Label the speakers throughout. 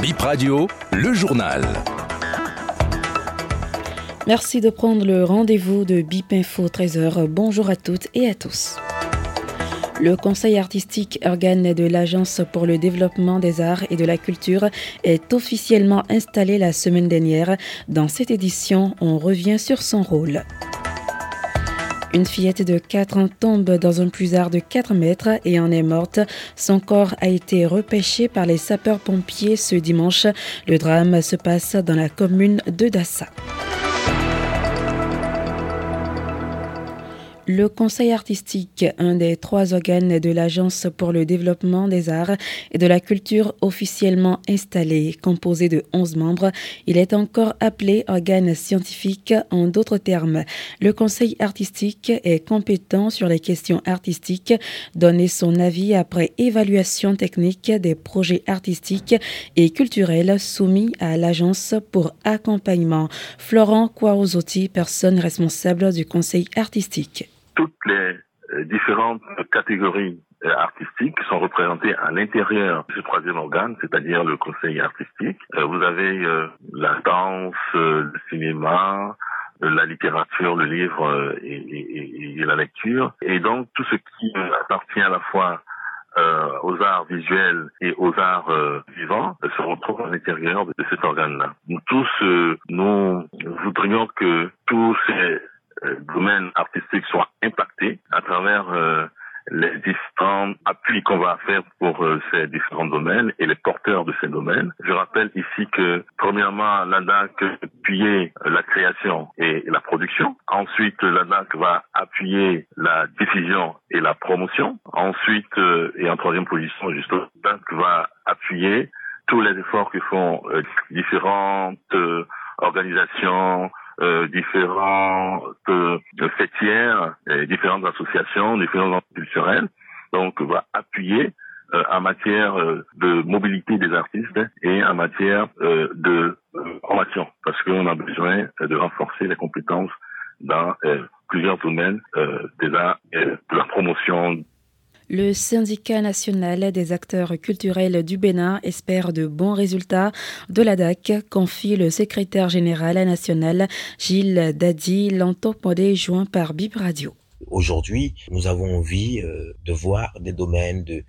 Speaker 1: Bip Radio, le journal.
Speaker 2: Merci de prendre le rendez-vous de Bip Info 13h. Bonjour à toutes et à tous. Le Conseil artistique, organe de l'Agence pour le développement des arts et de la culture, est officiellement installé la semaine dernière. Dans cette édition, on revient sur son rôle. Une fillette de 4 ans tombe dans un puisard de 4 mètres et en est morte. Son corps a été repêché par les sapeurs-pompiers ce dimanche. Le drame se passe dans la commune de Dassa. Le Conseil artistique, un des trois organes de l'Agence pour le développement des arts et de la culture officiellement installé, composé de 11 membres, il est encore appelé organe scientifique en d'autres termes. Le Conseil artistique est compétent sur les questions artistiques, donner son avis après évaluation technique des projets artistiques et culturels soumis à l'Agence pour accompagnement. Florent Quarozotti, personne responsable du Conseil artistique
Speaker 3: toutes les euh, différentes catégories euh, artistiques sont représentées à l'intérieur de ce troisième organe, c'est-à-dire le conseil artistique. Euh, vous avez la danse, le cinéma, la littérature, le livre et, la lecture. Et donc tout ce qui appartient à la fois aux arts visuels et aux arts vivants se retrouve à l'intérieur de, cet organe-là. Nous tous, nous voudrions que tous ces euh, domaines artistiques soient impactés à travers euh, les différents appuis qu'on va faire pour euh, ces différents domaines et les porteurs de ces domaines. Je rappelle ici que, premièrement, l'ADAC appuyer la création et la production. Ensuite, l'ADAC va appuyer la diffusion et la promotion. Ensuite, et en troisième position, justement, l'ADAC va appuyer tous les efforts que font différentes organisations, euh, différentes euh, fêtières, et différentes associations, différentes culturelles. Donc, va appuyer euh, en matière euh, de mobilité des artistes et en matière de formation, parce qu'on a besoin de renforcer les compétences dans plusieurs domaines des de la promotion
Speaker 2: le syndicat national des acteurs culturels du Bénin espère de bons résultats de la DAC, confie le secrétaire général national Gilles Dadi, l'entopodé joint par Bib Radio.
Speaker 4: Aujourd'hui, nous avons envie euh, de voir des domaines de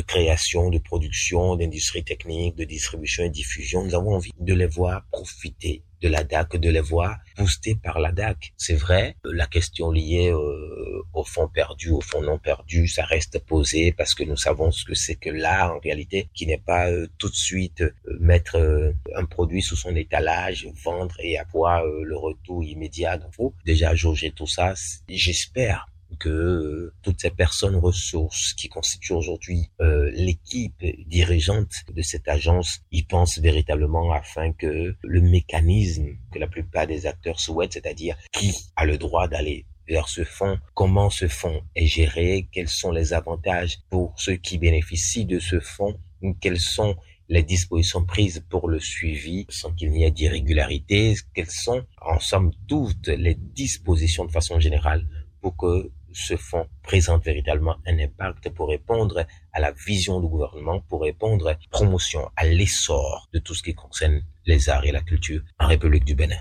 Speaker 4: création, de production, d'industrie technique, de distribution et diffusion. Nous avons envie de les voir profiter de la DAC, de les voir boostés par la DAC. C'est vrai, la question liée euh, au fonds perdu, au fonds non perdu, ça reste posé parce que nous savons ce que c'est que l'art en réalité, qui n'est pas euh, tout de suite euh, mettre un produit sous son étalage, vendre et avoir le retour immédiat. Donc, faut déjà jauger tout ça. J'espère que euh, toutes ces personnes ressources qui constituent aujourd'hui euh, l'équipe dirigeante de cette agence y pensent véritablement afin que le mécanisme que la plupart des acteurs souhaitent, c'est-à-dire qui a le droit d'aller vers ce fonds, comment ce fonds est géré, quels sont les avantages pour ceux qui bénéficient de ce fonds, quelles sont les dispositions prises pour le suivi sans qu'il n'y ait d'irrégularité, quelles sont en somme toutes les dispositions de façon générale pour que ce fonds présente véritablement un impact pour répondre à la vision du gouvernement, pour répondre à la promotion, à l'essor de tout ce qui concerne les arts et la culture en République du Bénin.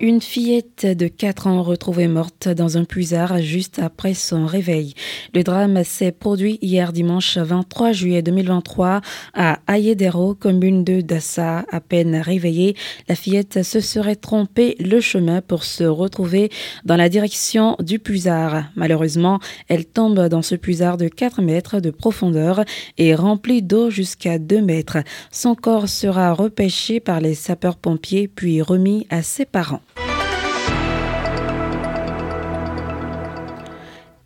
Speaker 2: Une fillette de 4 ans retrouvée morte dans un puisard juste après son réveil. Le drame s'est produit hier dimanche 23 juillet 2023 à Ayedero, commune de Dassa. À peine réveillée, la fillette se serait trompée le chemin pour se retrouver dans la direction du puisard. Malheureusement, elle tombe dans ce puisard de 4 mètres de profondeur et rempli d'eau jusqu'à 2 mètres. Son corps sera repêché par les sapeurs-pompiers puis remis à ses parents.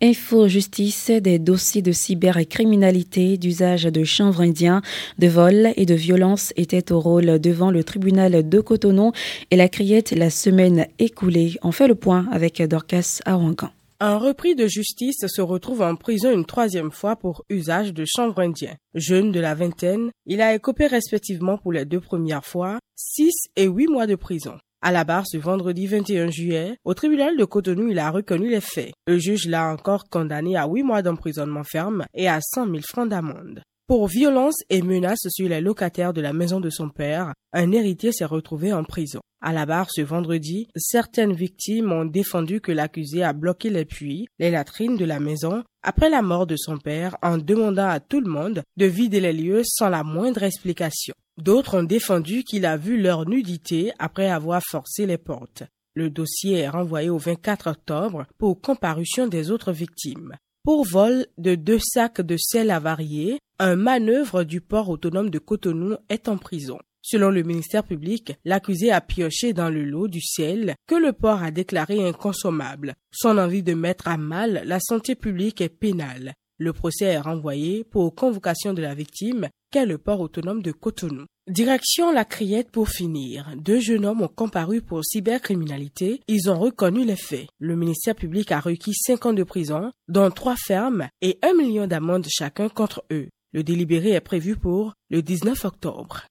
Speaker 2: Info Justice, des dossiers de cybercriminalité, d'usage de chanvre indien, de vol et de violence étaient au rôle devant le tribunal de Cotonou et la criette la semaine écoulée. On fait le point avec Dorcas Awangan.
Speaker 5: Un repris de justice se retrouve en prison une troisième fois pour usage de chanvre indien. Jeune de la vingtaine, il a écopé respectivement pour les deux premières fois 6 et 8 mois de prison. À la barre ce vendredi 21 juillet, au tribunal de Cotonou, il a reconnu les faits. Le juge l'a encore condamné à huit mois d'emprisonnement ferme et à 100 000 francs d'amende. Pour violence et menaces sur les locataires de la maison de son père, un héritier s'est retrouvé en prison. À la barre ce vendredi, certaines victimes ont défendu que l'accusé a bloqué les puits, les latrines de la maison après la mort de son père en demandant à tout le monde de vider les lieux sans la moindre explication. D'autres ont défendu qu'il a vu leur nudité après avoir forcé les portes. Le dossier est renvoyé au 24 octobre pour comparution des autres victimes. Pour vol de deux sacs de sel avarié, un manœuvre du port autonome de Cotonou est en prison. Selon le ministère public, l'accusé a pioché dans le lot du sel que le port a déclaré inconsommable. Son envie de mettre à mal la santé publique est pénale. Le procès est renvoyé pour convocation de la victime, qu'est le port autonome de Cotonou. Direction la criette pour finir. Deux jeunes hommes ont comparu pour cybercriminalité. Ils ont reconnu les faits. Le ministère public a requis cinq ans de prison, dont trois fermes et un million d'amendes chacun contre eux. Le délibéré est prévu pour le 19 octobre.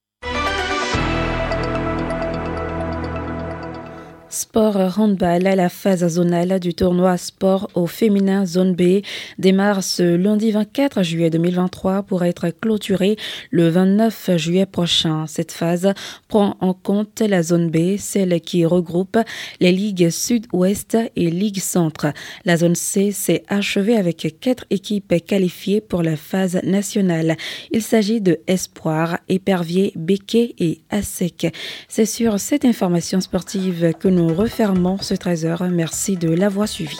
Speaker 2: Sport handball la phase zonale du tournoi sport au féminin zone B démarre ce lundi 24 juillet 2023 pour être clôturée le 29 juillet prochain. Cette phase prend en compte la zone B, celle qui regroupe les ligues sud-ouest et ligue centre. La zone C s'est achevée avec quatre équipes qualifiées pour la phase nationale. Il s'agit de Espoir, Épervier, Béquet et ASEC. C'est sur cette information sportive que nous nous refermons ce 13h. Merci de l'avoir suivi.